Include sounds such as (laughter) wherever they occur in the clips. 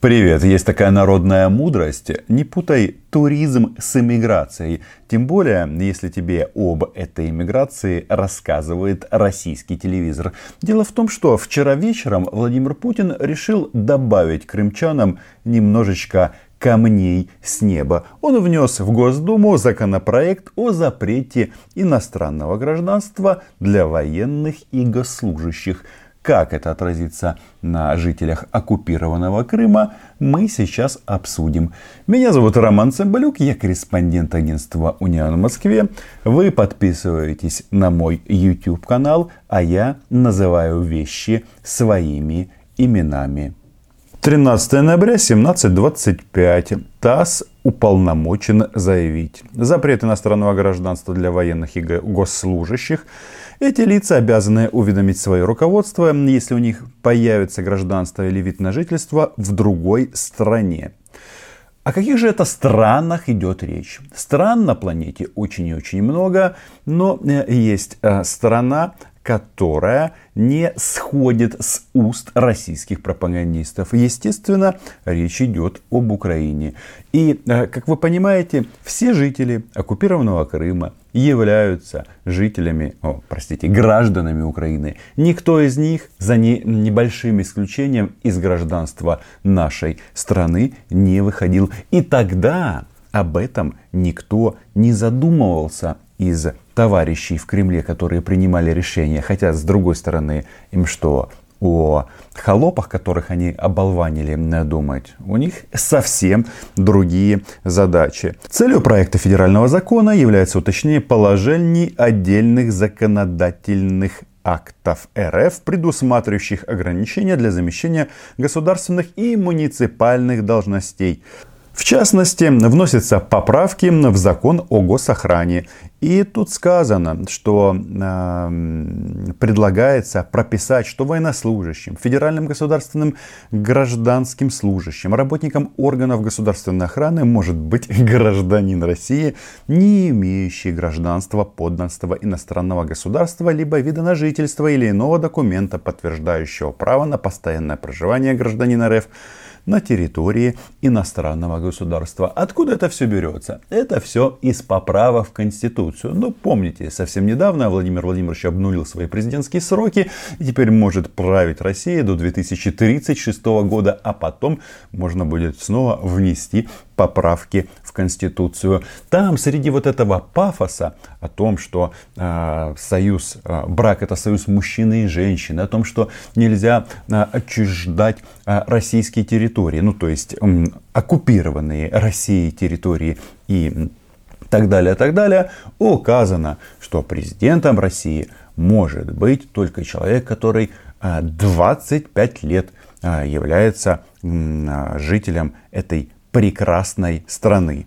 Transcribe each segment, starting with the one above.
Привет, есть такая народная мудрость. Не путай туризм с иммиграцией. Тем более, если тебе об этой иммиграции рассказывает российский телевизор. Дело в том, что вчера вечером Владимир Путин решил добавить крымчанам немножечко камней с неба. Он внес в Госдуму законопроект о запрете иностранного гражданства для военных и госслужащих. Как это отразится на жителях оккупированного Крыма, мы сейчас обсудим. Меня зовут Роман Цымбалюк, я корреспондент агентства Униан в Москве. Вы подписываетесь на мой YouTube канал, а я называю вещи своими именами. 13 ноября 17.25. ТАСС уполномочен заявить. Запрет иностранного гражданства для военных и госслужащих – эти лица обязаны уведомить свое руководство, если у них появится гражданство или вид на жительство в другой стране. О каких же это странах идет речь? Стран на планете очень и очень много, но э, есть э, страна, которая не сходит с уст российских пропагандистов. Естественно, речь идет об Украине. И, э, как вы понимаете, все жители оккупированного Крыма являются жителями, о, простите, гражданами Украины. Никто из них, за не, небольшим исключением, из гражданства нашей страны не выходил. И тогда об этом никто не задумывался из товарищей в Кремле, которые принимали решения. Хотя, с другой стороны, им что, о холопах, которых они оболванили думать, у них совсем другие задачи. Целью проекта федерального закона является уточнение положений отдельных законодательных актов РФ, предусматривающих ограничения для замещения государственных и муниципальных должностей. В частности, вносятся поправки в закон о госохране. И тут сказано, что э, предлагается прописать, что военнослужащим, федеральным государственным гражданским служащим, работникам органов государственной охраны может быть (laughs) гражданин России, не имеющий гражданства, подданства иностранного государства, либо вида на жительство или иного документа, подтверждающего право на постоянное проживание гражданина РФ на территории иностранного государства. Откуда это все берется? Это все из поправок в Конституцию. Ну, помните, совсем недавно Владимир Владимирович обнулил свои президентские сроки и теперь может править Россией до 2036 года, а потом можно будет снова внести поправки в Конституцию. Там среди вот этого пафоса о том, что э, союз, э, брак это союз мужчины и женщины, о том, что нельзя э, отчуждать э, российские территории, ну то есть оккупированные Россией территории и так далее, так далее, указано, что президентом России может быть только человек, который 25 лет является жителем этой прекрасной страны.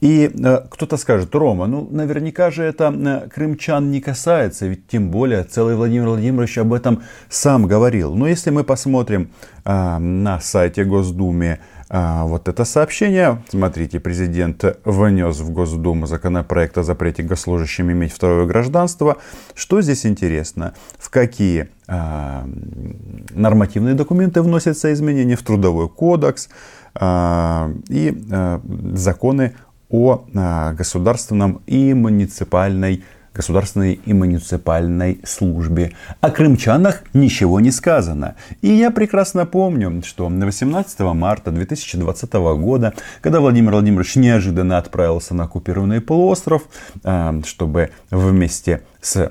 И э, кто-то скажет, Рома, ну наверняка же это э, крымчан не касается, ведь тем более целый Владимир Владимирович об этом сам говорил. Но если мы посмотрим э, на сайте Госдумы э, вот это сообщение, смотрите, президент внес в Госдуму законопроект о запрете госслужащим иметь второе гражданство. Что здесь интересно? В какие э, нормативные документы вносятся изменения в трудовой кодекс, а, и а, законы о а, государственном и муниципальной государственной и муниципальной службе. О крымчанах ничего не сказано. И я прекрасно помню, что 18 марта 2020 года, когда Владимир Владимирович неожиданно отправился на оккупированный полуостров, чтобы вместе с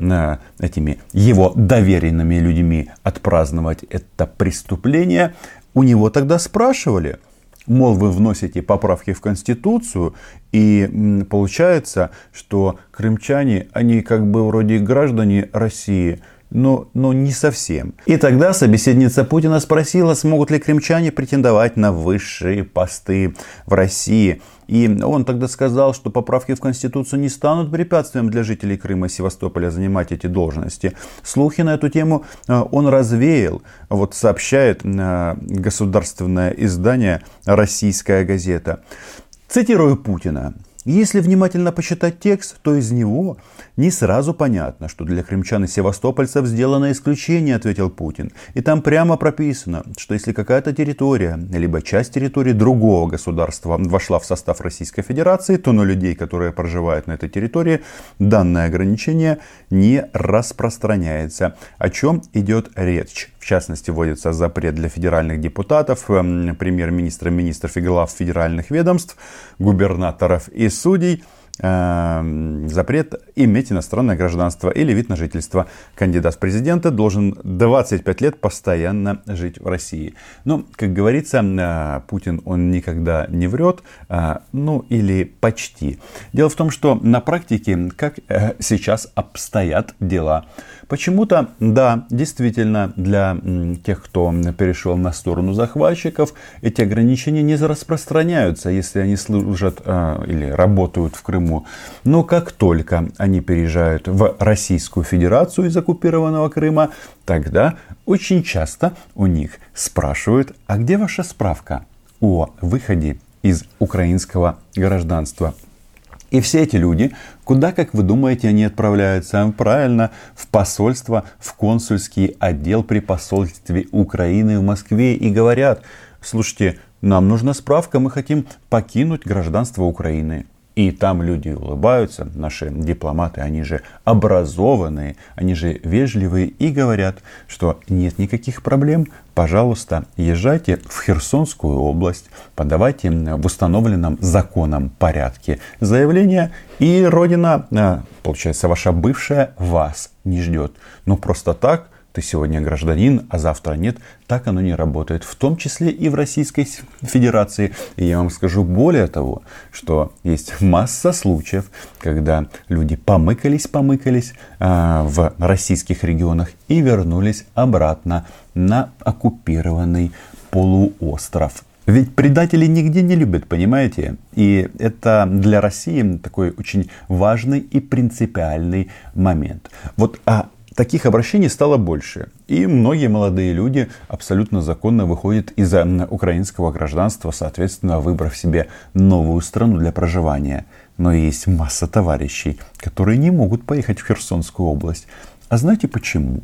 этими его доверенными людьми отпраздновать это преступление, у него тогда спрашивали – Мол, вы вносите поправки в Конституцию, и получается, что крымчане, они как бы вроде граждане России, но, но не совсем. И тогда собеседница Путина спросила, смогут ли крымчане претендовать на высшие посты в России. И он тогда сказал, что поправки в Конституцию не станут препятствием для жителей Крыма и Севастополя занимать эти должности. Слухи на эту тему э, он развеял. Вот сообщает э, государственное издание «Российская газета». Цитирую Путина. Если внимательно почитать текст, то из него не сразу понятно, что для крымчан и севастопольцев сделано исключение, ответил Путин. И там прямо прописано, что если какая-то территория, либо часть территории другого государства вошла в состав Российской Федерации, то на людей, которые проживают на этой территории, данное ограничение не распространяется. О чем идет речь? В частности, вводится запрет для федеральных депутатов, эм, премьер-министра, министров и глав федеральных ведомств, губернаторов и судей – запрет иметь иностранное гражданство или вид на жительство. Кандидат в президенты должен 25 лет постоянно жить в России. Но, как говорится, э, Путин, он никогда не врет, э, ну или почти. Дело в том, что на практике, как э, сейчас обстоят дела, почему-то, да, действительно, для тех, кто перешел на сторону захватчиков, эти ограничения не распространяются, если они служат или работают в Крыму Крыму. Но как только они переезжают в Российскую Федерацию из оккупированного Крыма, тогда очень часто у них спрашивают, а где ваша справка о выходе из украинского гражданства? И все эти люди, куда, как вы думаете, они отправляются? Правильно, в посольство, в консульский отдел при посольстве Украины в Москве и говорят, слушайте, нам нужна справка, мы хотим покинуть гражданство Украины. И там люди улыбаются, наши дипломаты, они же образованные, они же вежливые и говорят, что нет никаких проблем, пожалуйста, езжайте в Херсонскую область, подавайте в установленном законом порядке заявление, и Родина, а, получается, ваша бывшая вас не ждет. Но просто так ты сегодня гражданин, а завтра нет. Так оно не работает, в том числе и в Российской Федерации. И я вам скажу более того, что есть масса случаев, когда люди помыкались-помыкались э, в российских регионах и вернулись обратно на оккупированный полуостров. Ведь предатели нигде не любят, понимаете? И это для России такой очень важный и принципиальный момент. Вот а Таких обращений стало больше. И многие молодые люди абсолютно законно выходят из украинского гражданства, соответственно, выбрав себе новую страну для проживания. Но есть масса товарищей, которые не могут поехать в Херсонскую область. А знаете почему?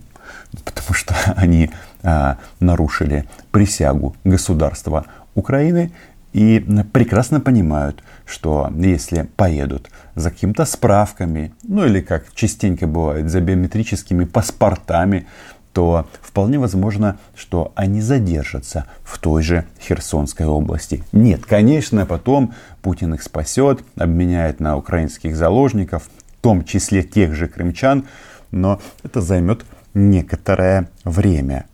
Потому что (laughs) они а, нарушили присягу государства Украины и прекрасно понимают, что если поедут за какими-то справками, ну или как частенько бывает, за биометрическими паспортами, то вполне возможно, что они задержатся в той же Херсонской области. Нет, конечно, потом Путин их спасет, обменяет на украинских заложников, в том числе тех же крымчан, но это займет некоторое время.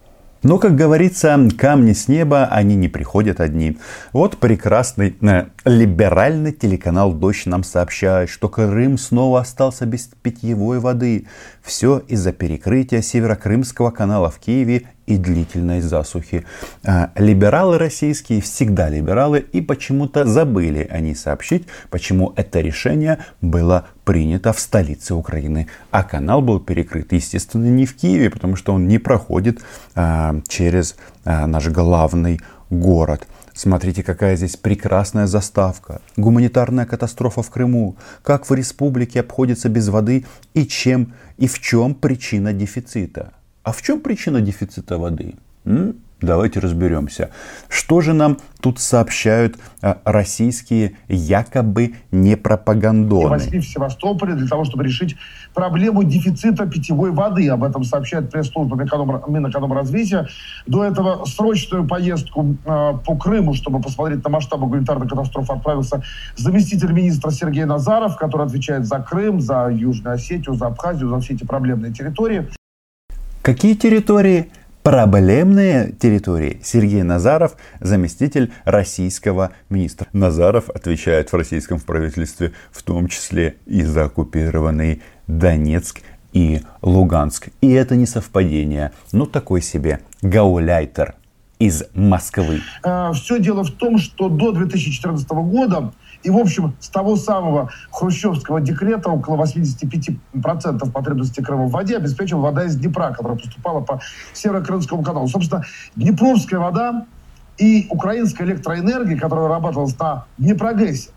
Но, как говорится, камни с неба, они не приходят одни. Вот прекрасный э, либеральный телеканал «Дождь» нам сообщает, что Крым снова остался без питьевой воды. Все из-за перекрытия Северокрымского канала в Киеве и длительной засухи. А либералы российские всегда либералы и почему-то забыли они сообщить, почему это решение было принято в столице Украины. А канал был перекрыт, естественно, не в Киеве, потому что он не проходит а, через а, наш главный город. Смотрите, какая здесь прекрасная заставка. Гуманитарная катастрофа в Крыму. Как в республике обходится без воды и чем и в чем причина дефицита. А в чем причина дефицита воды? М? Давайте разберемся. Что же нам тут сообщают а, российские якобы не пропагандоны? в Севастополе для того, чтобы решить проблему дефицита питьевой воды. Об этом сообщает пресс-служба Минэкономразвития. До этого срочную поездку э, по Крыму, чтобы посмотреть на масштабы гуманитарной катастрофы, отправился заместитель министра Сергей Назаров, который отвечает за Крым, за Южную Осетию, за Абхазию, за все эти проблемные территории. Какие территории? Проблемные территории. Сергей Назаров, заместитель российского министра. Назаров отвечает в российском правительстве, в том числе и за оккупированный Донецк и Луганск. И это не совпадение. Ну, такой себе гауляйтер из Москвы. Э, Все дело в том, что до 2014 года и, в общем, с того самого хрущевского декрета около 85% потребности Крыма в воде обеспечивала вода из Днепра, которая поступала по Северо-Крымскому каналу. Собственно, Днепровская вода и украинская электроэнергия, которая вырабатывалась на Днепрогрессе,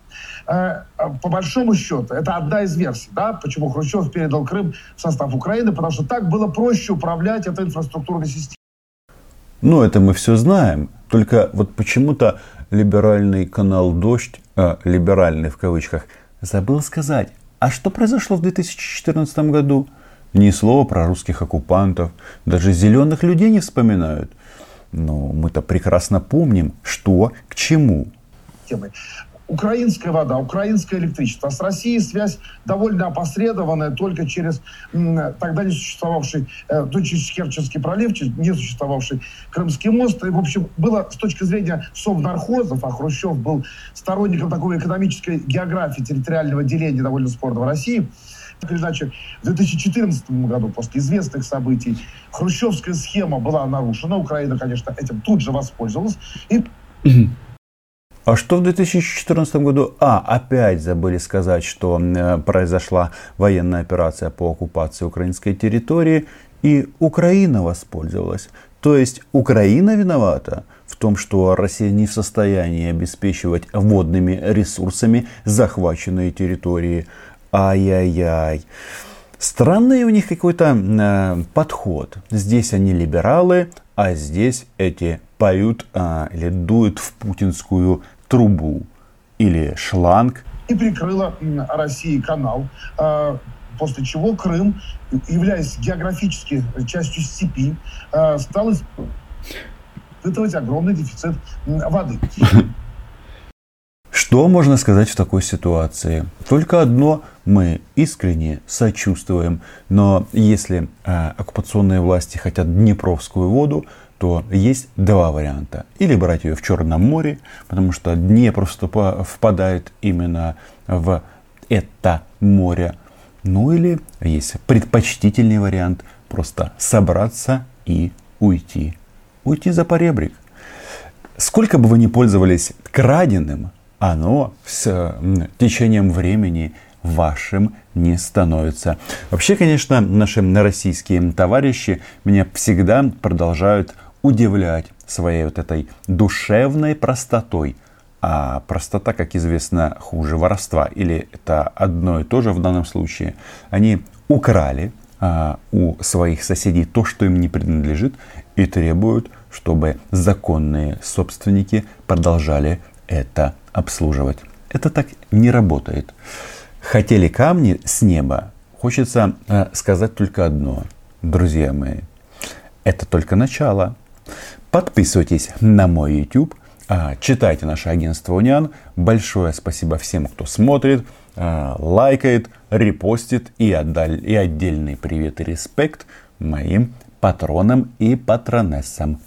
э, по большому счету, это одна из версий, да, почему Хрущев передал Крым в состав Украины, потому что так было проще управлять этой инфраструктурной системой. Ну, это мы все знаем. Только вот почему-то либеральный канал «Дождь», э, либеральный в кавычках, забыл сказать, а что произошло в 2014 году? Ни слова про русских оккупантов, даже зеленых людей не вспоминают. Но мы-то прекрасно помним, что к чему. Украинская вода, украинское электричество. С Россией связь довольно опосредованная только через тогда не существовавший, э, то через Керченский пролив, через не существовавший Крымский мост. И, в общем, было с точки зрения совнархозов, а Хрущев был сторонником такой экономической географии территориального деления довольно спорного России, так или иначе, в 2014 году, после известных событий, хрущевская схема была нарушена. Украина, конечно, этим тут же воспользовалась. И а что в 2014 году? А, опять забыли сказать, что э, произошла военная операция по оккупации украинской территории, и Украина воспользовалась. То есть Украина виновата в том, что Россия не в состоянии обеспечивать водными ресурсами захваченные территории. Ай-яй-яй. Странный у них какой-то э, подход. Здесь они либералы, а здесь эти поют э, или дуют в путинскую трубу или шланг. И прикрыла России канал, а, после чего Крым, являясь географически частью степи, а, стал испытывать огромный дефицит воды. (laughs) Что можно сказать в такой ситуации? Только одно, мы искренне сочувствуем, но если э, оккупационные власти хотят Днепровскую воду, то есть два варианта. Или брать ее в Черном море, потому что Днепр впадает именно в это море. Ну или есть предпочтительный вариант просто собраться и уйти. Уйти за поребрик. Сколько бы вы ни пользовались краденым, оно с течением времени вашим не становится. Вообще, конечно, наши российские товарищи меня всегда продолжают удивлять своей вот этой душевной простотой. А простота, как известно, хуже воровства. Или это одно и то же в данном случае. Они украли а, у своих соседей то, что им не принадлежит, и требуют, чтобы законные собственники продолжали это обслуживать. Это так не работает. Хотели камни с неба, хочется э, сказать только одно. Друзья мои, это только начало. Подписывайтесь на мой YouTube, а, читайте наше агентство Униан. Большое спасибо всем, кто смотрит, а, лайкает, репостит и, отдаль, и отдельный привет и респект моим патронам и патронессам.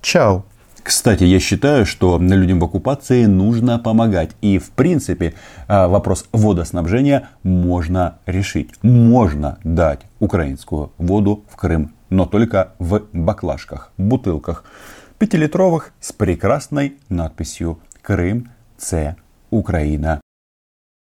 Чао! Кстати, я считаю, что людям в оккупации нужно помогать. И, в принципе, а, вопрос водоснабжения можно решить. Можно дать украинскую воду в Крым но только в баклажках, бутылках пятилитровых с прекрасной надписью «Крым, С, Украина».